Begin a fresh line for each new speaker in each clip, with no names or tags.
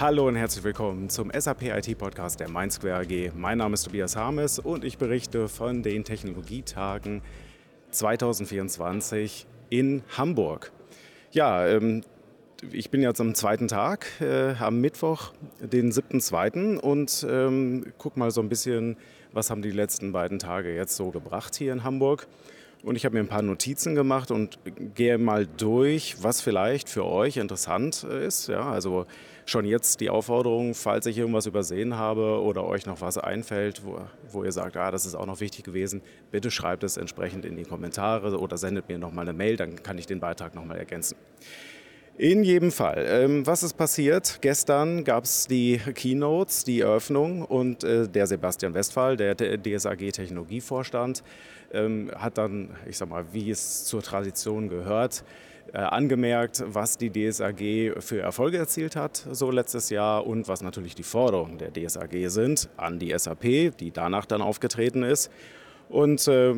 Hallo und herzlich willkommen zum SAP IT Podcast der Mindsquare AG. Mein Name ist Tobias Harmes und ich berichte von den Technologietagen 2024 in Hamburg. Ja, ähm, ich bin jetzt am zweiten Tag, äh, am Mittwoch, den 7.2. und ähm, guck mal so ein bisschen, was haben die letzten beiden Tage jetzt so gebracht hier in Hamburg. Und ich habe mir ein paar Notizen gemacht und gehe mal durch, was vielleicht für euch interessant ist. Ja, also schon jetzt die Aufforderung, falls ich irgendwas übersehen habe oder euch noch was einfällt, wo, wo ihr sagt, ah, das ist auch noch wichtig gewesen, bitte schreibt es entsprechend in die Kommentare oder sendet mir nochmal eine Mail, dann kann ich den Beitrag nochmal ergänzen. In jedem Fall. Ähm, was ist passiert? Gestern gab es die Keynotes, die Eröffnung und äh, der Sebastian Westphal, der DSAG Technologievorstand, ähm, hat dann, ich sag mal, wie es zur Tradition gehört, äh, angemerkt, was die DSAG für Erfolge erzielt hat so letztes Jahr und was natürlich die Forderungen der DSAG sind an die SAP, die danach dann aufgetreten ist. Und äh,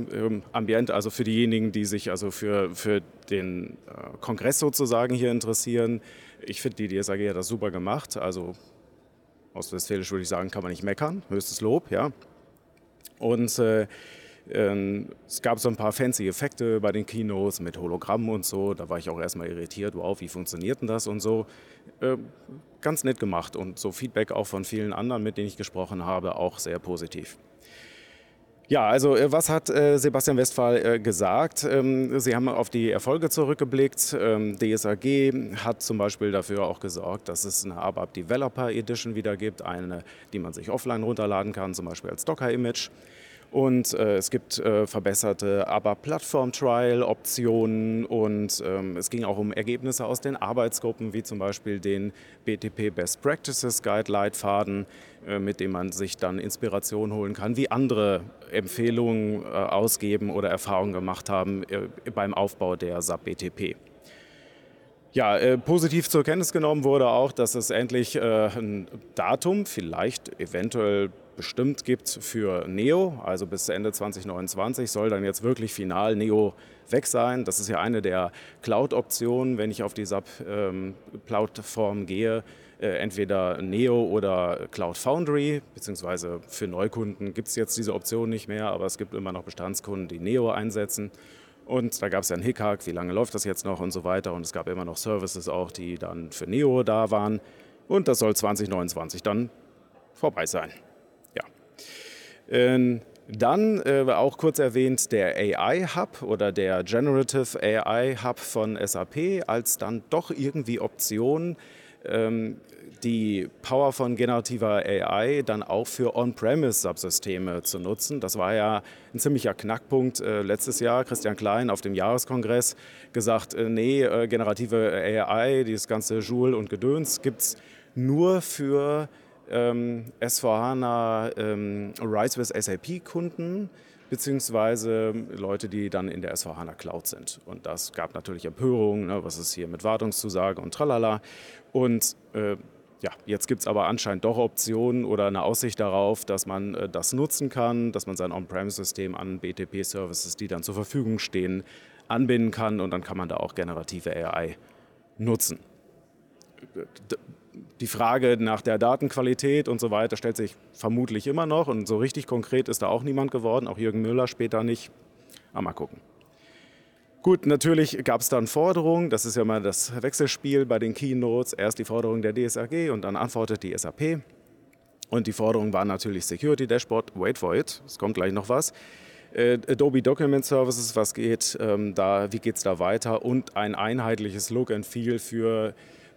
Ambient, also für diejenigen, die sich also für, für den äh, Kongress sozusagen hier interessieren, ich finde, die DSAG hat das super gemacht. Also aus Westfälisch würde ich sagen, kann man nicht meckern, höchstes Lob, ja. Und äh, ähm, es gab so ein paar fancy Effekte bei den Kinos mit Hologrammen und so. Da war ich auch erstmal irritiert, wow, wie funktioniert denn das und so. Äh, ganz nett gemacht und so Feedback auch von vielen anderen, mit denen ich gesprochen habe, auch sehr positiv. Ja, also äh, was hat äh, Sebastian Westphal äh, gesagt? Ähm, Sie haben auf die Erfolge zurückgeblickt. Ähm, DSAG hat zum Beispiel dafür auch gesorgt, dass es eine ABAP Developer Edition wieder gibt, eine, die man sich offline runterladen kann, zum Beispiel als Docker-Image. Und äh, es gibt äh, verbesserte aber Plattform-Trial-Optionen und ähm, es ging auch um Ergebnisse aus den Arbeitsgruppen, wie zum Beispiel den BTP Best Practices Guide Leitfaden, äh, mit dem man sich dann Inspiration holen kann, wie andere Empfehlungen äh, ausgeben oder Erfahrungen gemacht haben äh, beim Aufbau der SAP BTP. Ja, äh, positiv zur Kenntnis genommen wurde auch, dass es endlich äh, ein Datum, vielleicht eventuell bestimmt gibt für Neo. Also bis Ende 2029 soll dann jetzt wirklich final Neo weg sein. Das ist ja eine der Cloud-Optionen, wenn ich auf die SAP-Plattform ähm, gehe. Äh, entweder Neo oder Cloud Foundry, beziehungsweise für Neukunden gibt es jetzt diese Option nicht mehr, aber es gibt immer noch Bestandskunden, die Neo einsetzen. Und da gab es ja einen Hickhack, wie lange läuft das jetzt noch und so weiter. Und es gab immer noch Services auch, die dann für Neo da waren. Und das soll 2029 dann vorbei sein. Ähm, dann äh, auch kurz erwähnt der AI Hub oder der Generative AI Hub von SAP als dann doch irgendwie Option, ähm, die Power von generativer AI dann auch für On-Premise-Subsysteme zu nutzen. Das war ja ein ziemlicher Knackpunkt äh, letztes Jahr. Christian Klein auf dem Jahreskongress gesagt, äh, nee, äh, generative AI, dieses ganze Joule und Gedöns gibt es nur für ähm, S4HANA ähm, Rise with SAP Kunden beziehungsweise Leute, die dann in der S4HANA Cloud sind. Und das gab natürlich Empörung, ne, was ist hier mit Wartungszusage und tralala. Und äh, ja, jetzt gibt es aber anscheinend doch Optionen oder eine Aussicht darauf, dass man äh, das nutzen kann, dass man sein On-Premise-System an BTP-Services, die dann zur Verfügung stehen, anbinden kann und dann kann man da auch generative AI nutzen die Frage nach der Datenqualität und so weiter stellt sich vermutlich immer noch und so richtig konkret ist da auch niemand geworden, auch Jürgen Müller später nicht. Aber mal gucken. Gut, natürlich gab es dann Forderungen, das ist ja mal das Wechselspiel bei den Keynotes, erst die Forderung der DSAG und dann antwortet die SAP. Und die Forderung war natürlich Security Dashboard, wait for it, es kommt gleich noch was. Äh, Adobe Document Services, was geht ähm, da, wie geht es da weiter und ein einheitliches Look and Feel für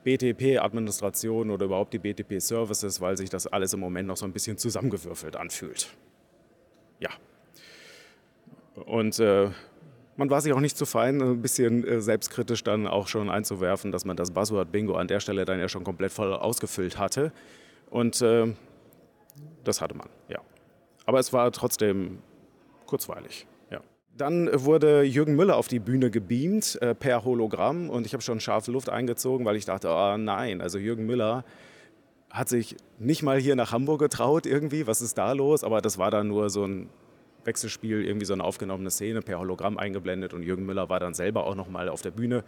BTP-Administration oder überhaupt die BTP-Services, weil sich das alles im Moment noch so ein bisschen zusammengewürfelt anfühlt. Ja. Und äh, man war sich auch nicht zu fein, ein bisschen äh, selbstkritisch dann auch schon einzuwerfen, dass man das Buzzword-Bingo an der Stelle dann ja schon komplett voll ausgefüllt hatte. Und äh, das hatte man, ja. Aber es war trotzdem kurzweilig. Dann wurde Jürgen Müller auf die Bühne gebeamt äh, per Hologramm und ich habe schon scharfe Luft eingezogen, weil ich dachte, oh nein, also Jürgen Müller hat sich nicht mal hier nach Hamburg getraut irgendwie, was ist da los? Aber das war dann nur so ein Wechselspiel, irgendwie so eine aufgenommene Szene per Hologramm eingeblendet und Jürgen Müller war dann selber auch noch mal auf der Bühne.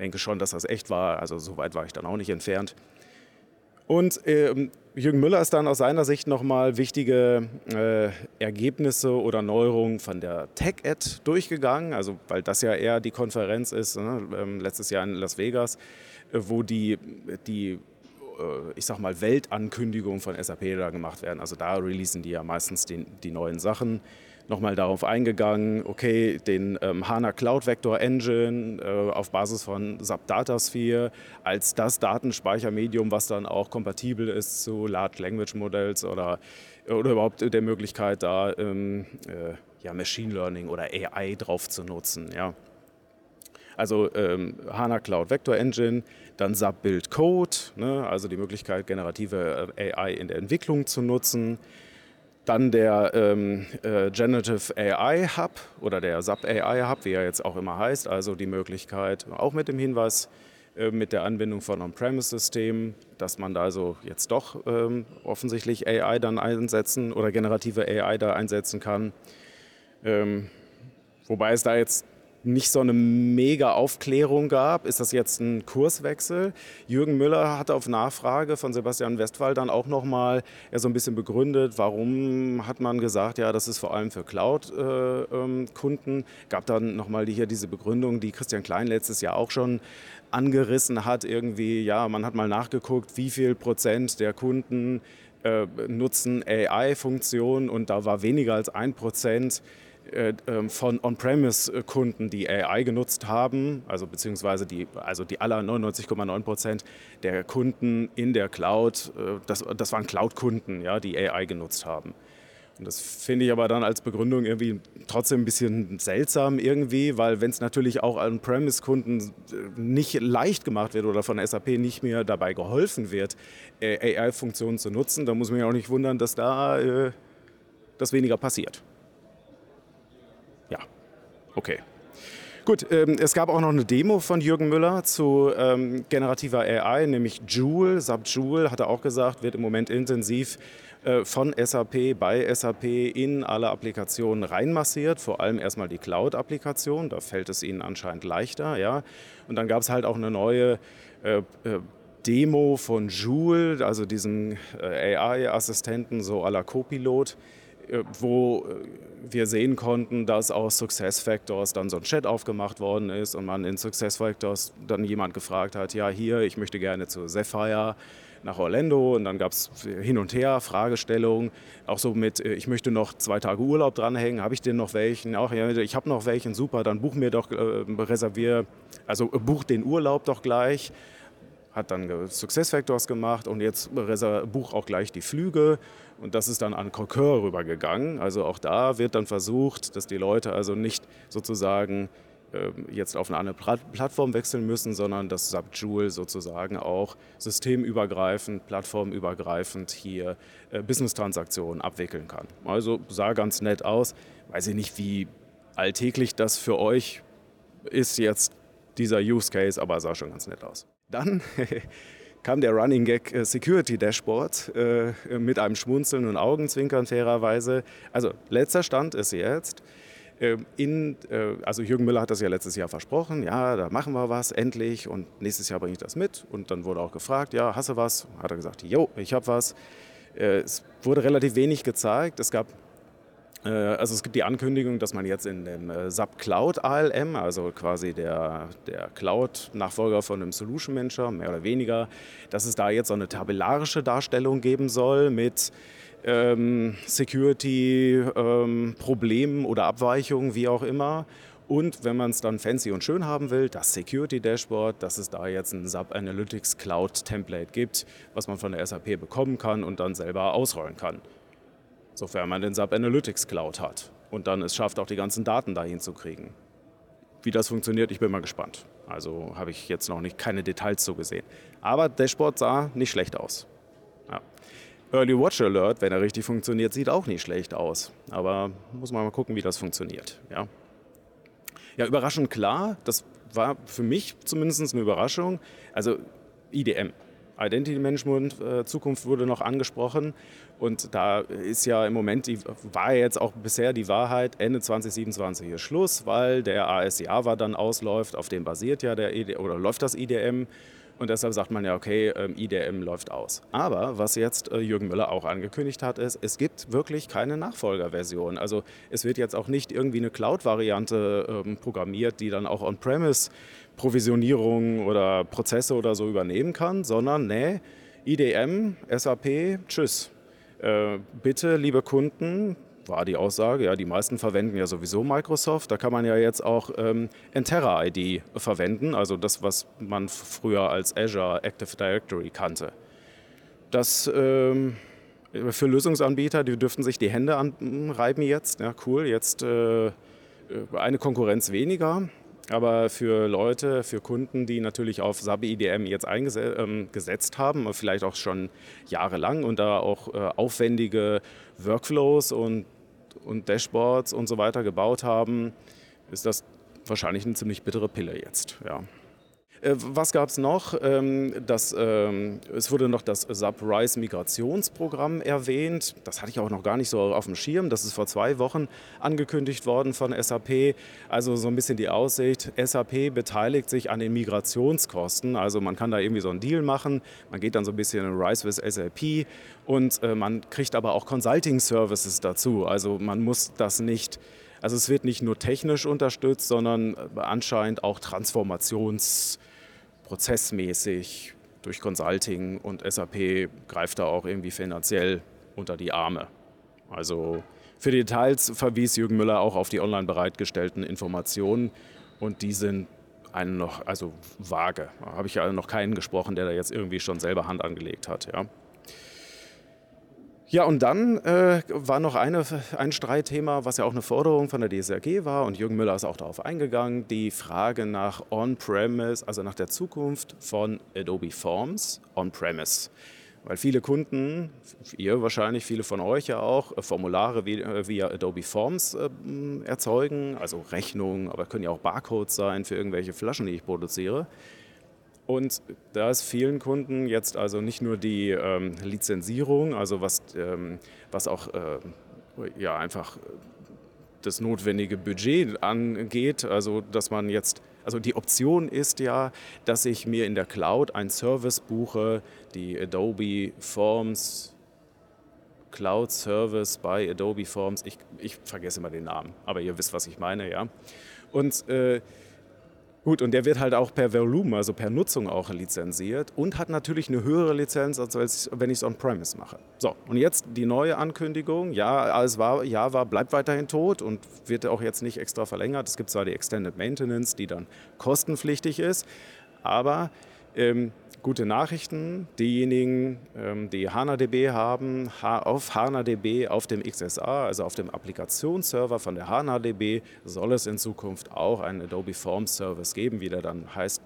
Denke schon, dass das echt war, also so weit war ich dann auch nicht entfernt. Und ähm, Jürgen Müller ist dann aus seiner Sicht nochmal wichtige äh, Ergebnisse oder Neuerungen von der Tech-Ed durchgegangen, also weil das ja eher die Konferenz ist, ne, ähm, letztes Jahr in Las Vegas, äh, wo die, die äh, ich sag mal, Weltankündigungen von SAP da gemacht werden. Also da releasen die ja meistens die, die neuen Sachen nochmal darauf eingegangen, okay, den ähm, HANA Cloud Vector Engine äh, auf Basis von SAP Datasphere als das Datenspeichermedium, was dann auch kompatibel ist zu Large Language Models oder, oder überhaupt der Möglichkeit, da ähm, äh, ja, Machine Learning oder AI drauf zu nutzen. Ja. Also ähm, HANA Cloud Vector Engine, dann SAP Build Code, ne, also die Möglichkeit, generative äh, AI in der Entwicklung zu nutzen. Dann der ähm, äh, Generative AI Hub oder der SAP AI Hub, wie er jetzt auch immer heißt, also die Möglichkeit, auch mit dem Hinweis, äh, mit der Anbindung von On-Premise-Systemen, dass man da also jetzt doch ähm, offensichtlich AI dann einsetzen oder generative AI da einsetzen kann. Ähm, wobei es da jetzt nicht so eine mega Aufklärung gab. Ist das jetzt ein Kurswechsel? Jürgen Müller hatte auf Nachfrage von Sebastian Westphal dann auch nochmal ja, so ein bisschen begründet, warum hat man gesagt, ja, das ist vor allem für Cloud-Kunden. Äh, ähm, Gab dann nochmal hier diese Begründung, die Christian Klein letztes Jahr auch schon angerissen hat. Irgendwie, ja, man hat mal nachgeguckt, wie viel Prozent der Kunden äh, nutzen AI-Funktionen und da war weniger als ein Prozent von On-Premise-Kunden, die AI genutzt haben, also beziehungsweise die, also die aller 99,9 Prozent der Kunden in der Cloud, äh, das, das waren Cloud-Kunden, ja, die AI genutzt haben. Und das finde ich aber dann als Begründung irgendwie trotzdem ein bisschen seltsam irgendwie, weil wenn es natürlich auch On-Premise-Kunden äh, nicht leicht gemacht wird oder von SAP nicht mehr dabei geholfen wird, AI-Funktionen zu nutzen, dann muss man ja auch nicht wundern, dass da äh, das weniger passiert. Okay. Gut, ähm, es gab auch noch eine Demo von Jürgen Müller zu ähm, generativer AI, nämlich Joule. SAP Joule, hat er auch gesagt, wird im Moment intensiv äh, von SAP bei SAP in alle Applikationen reinmassiert, vor allem erstmal die Cloud-Applikation, da fällt es ihnen anscheinend leichter. Ja? Und dann gab es halt auch eine neue äh, äh, Demo von Joule, also diesen äh, AI-Assistenten, so à la Copilot wo äh, wir sehen konnten, dass aus SuccessFactors dann so ein Chat aufgemacht worden ist und man in SuccessFactors dann jemand gefragt hat, ja hier, ich möchte gerne zu Sapphire nach Orlando. Und dann gab es hin und her Fragestellungen, auch so mit, äh, ich möchte noch zwei Tage Urlaub dranhängen, habe ich denn noch welchen? Auch ja, ich habe noch welchen, super, dann buch mir doch, äh, reservier, also buch den Urlaub doch gleich hat dann SuccessFactors gemacht und jetzt buch auch gleich die Flüge und das ist dann an Concur rübergegangen. Also auch da wird dann versucht, dass die Leute also nicht sozusagen ähm, jetzt auf eine andere Plattform wechseln müssen, sondern dass Subjoule sozusagen auch systemübergreifend, plattformübergreifend hier äh, Business-Transaktionen abwickeln kann. Also sah ganz nett aus. Weiß ich nicht, wie alltäglich das für euch ist jetzt dieser Use Case, aber sah schon ganz nett aus. Dann kam der Running Gag äh, Security Dashboard äh, mit einem Schmunzeln und Augenzwinkern fairerweise. Also letzter Stand ist jetzt, äh, in, also Jürgen Müller hat das ja letztes Jahr versprochen, ja, da machen wir was endlich und nächstes Jahr bringe ich das mit. Und dann wurde auch gefragt, ja, hast du was? Hat er gesagt, jo, ich habe was. Es wurde relativ wenig gezeigt. Es gab also es gibt die Ankündigung, dass man jetzt in dem äh, SAP Cloud ALM, also quasi der, der Cloud-Nachfolger von einem Solution Manager, mehr oder weniger, dass es da jetzt so eine tabellarische Darstellung geben soll mit ähm, Security-Problemen ähm, oder Abweichungen, wie auch immer. Und wenn man es dann fancy und schön haben will, das Security Dashboard, dass es da jetzt ein SAP Analytics Cloud Template gibt, was man von der SAP bekommen kann und dann selber ausrollen kann sofern man den SAP Analytics Cloud hat und dann es schafft, auch die ganzen Daten dahin zu kriegen. Wie das funktioniert, ich bin mal gespannt. Also habe ich jetzt noch nicht keine Details so gesehen. Aber Dashboard sah nicht schlecht aus. Ja. Early Watch Alert, wenn er richtig funktioniert, sieht auch nicht schlecht aus. Aber muss man mal gucken, wie das funktioniert. Ja, ja überraschend klar, das war für mich zumindest eine Überraschung. Also IDM, Identity Management äh, Zukunft wurde noch angesprochen. Und da ist ja im Moment, die, war jetzt auch bisher die Wahrheit, Ende 2027 ist Schluss, weil der AS Java dann ausläuft, auf dem basiert ja der ED, oder läuft das IDM. Und deshalb sagt man ja, okay, ähm, IDM läuft aus. Aber was jetzt äh, Jürgen Müller auch angekündigt hat, ist, es gibt wirklich keine Nachfolgerversion. Also es wird jetzt auch nicht irgendwie eine Cloud-Variante ähm, programmiert, die dann auch on-premise Provisionierung oder Prozesse oder so übernehmen kann, sondern nee, IDM, SAP, tschüss. Äh, bitte, liebe Kunden, war die Aussage. Ja, die meisten verwenden ja sowieso Microsoft. Da kann man ja jetzt auch ähm, Enterra ID verwenden, also das, was man früher als Azure Active Directory kannte. Das ähm, für Lösungsanbieter, die dürften sich die Hände anreiben jetzt. Ja, cool, jetzt äh, eine Konkurrenz weniger. Aber für Leute, für Kunden, die natürlich auf SAP IDM jetzt eingesetzt ähm, haben, vielleicht auch schon jahrelang und da auch äh, aufwendige Workflows und und Dashboards und so weiter gebaut haben, ist das wahrscheinlich eine ziemlich bittere Pille jetzt. Ja. Äh, was gab es noch? Ähm, das, ähm, es wurde noch das SAP RISE Migrationsprogramm erwähnt. Das hatte ich auch noch gar nicht so auf dem Schirm. Das ist vor zwei Wochen angekündigt worden von SAP. Also so ein bisschen die Aussicht, SAP beteiligt sich an den Migrationskosten. Also man kann da irgendwie so einen Deal machen. Man geht dann so ein bisschen in RISE with SAP und äh, man kriegt aber auch Consulting Services dazu. Also man muss das nicht also es wird nicht nur technisch unterstützt, sondern anscheinend auch transformationsprozessmäßig durch Consulting und SAP greift da auch irgendwie finanziell unter die Arme. Also für die Details verwies Jürgen Müller auch auf die online bereitgestellten Informationen und die sind einen noch, also vage. Da habe ich ja noch keinen gesprochen, der da jetzt irgendwie schon selber Hand angelegt hat. Ja. Ja, und dann äh, war noch eine, ein Streitthema, was ja auch eine Forderung von der DSRG war, und Jürgen Müller ist auch darauf eingegangen, die Frage nach On-Premise, also nach der Zukunft von Adobe Forms On-Premise. Weil viele Kunden, ihr wahrscheinlich, viele von euch ja auch, Formulare äh, via Adobe Forms äh, erzeugen, also Rechnungen, aber können ja auch Barcodes sein für irgendwelche Flaschen, die ich produziere. Und da ist vielen Kunden jetzt also nicht nur die ähm, Lizenzierung, also was, ähm, was auch äh, ja, einfach das notwendige Budget angeht, also dass man jetzt, also die Option ist ja, dass ich mir in der Cloud ein Service buche, die Adobe Forms Cloud Service bei Adobe Forms, ich, ich vergesse immer den Namen, aber ihr wisst, was ich meine, ja. Und äh, Gut, und der wird halt auch per Volumen, also per Nutzung auch lizenziert und hat natürlich eine höhere Lizenz, als wenn ich es on-premise mache. So, und jetzt die neue Ankündigung. Ja, alles war, Java bleibt weiterhin tot und wird auch jetzt nicht extra verlängert. Es gibt zwar die Extended Maintenance, die dann kostenpflichtig ist, aber ähm, gute Nachrichten. Diejenigen, ähm, die HANADB haben, auf HANADB, auf dem XSA, also auf dem Applikationsserver von der HANADB, soll es in Zukunft auch einen Adobe Forms Service geben, wie der dann heißt,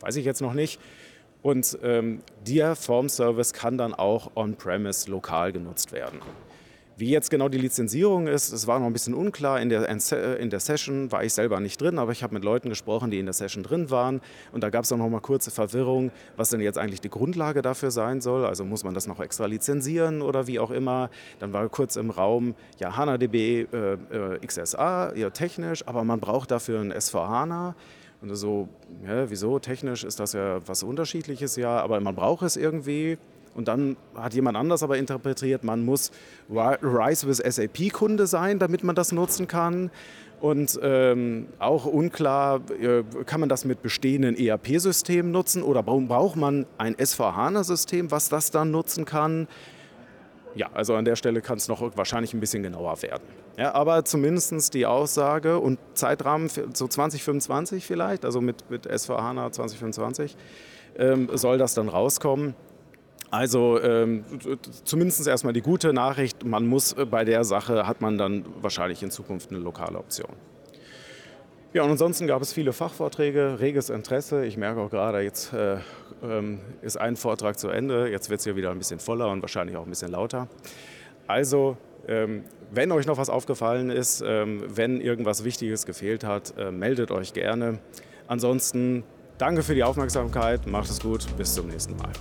weiß ich jetzt noch nicht. Und ähm, der Form Service kann dann auch on-premise lokal genutzt werden. Wie jetzt genau die Lizenzierung ist, es war noch ein bisschen unklar. In der, in der Session war ich selber nicht drin, aber ich habe mit Leuten gesprochen, die in der Session drin waren. Und da gab es auch noch mal kurze Verwirrung, was denn jetzt eigentlich die Grundlage dafür sein soll. Also muss man das noch extra lizenzieren oder wie auch immer. Dann war kurz im Raum, ja, HANA-DB äh, äh, XSA, ja, technisch, aber man braucht dafür ein SV-HANA. Und so, ja, wieso? Technisch ist das ja was Unterschiedliches, ja, aber man braucht es irgendwie. Und dann hat jemand anders aber interpretiert, man muss Rise with SAP Kunde sein, damit man das nutzen kann. Und ähm, auch unklar, äh, kann man das mit bestehenden ERP-Systemen nutzen oder braucht man ein SVH-System, was das dann nutzen kann? Ja, also an der Stelle kann es noch wahrscheinlich ein bisschen genauer werden. Ja, aber zumindest die Aussage und Zeitrahmen so 2025 vielleicht, also mit, mit SVH 2025, ähm, soll das dann rauskommen. Also ähm, zumindest erstmal die gute Nachricht, man muss äh, bei der Sache, hat man dann wahrscheinlich in Zukunft eine lokale Option. Ja, und ansonsten gab es viele Fachvorträge, reges Interesse. Ich merke auch gerade, jetzt äh, ähm, ist ein Vortrag zu Ende, jetzt wird es hier wieder ein bisschen voller und wahrscheinlich auch ein bisschen lauter. Also, ähm, wenn euch noch was aufgefallen ist, ähm, wenn irgendwas Wichtiges gefehlt hat, äh, meldet euch gerne. Ansonsten danke für die Aufmerksamkeit, macht es gut, bis zum nächsten Mal.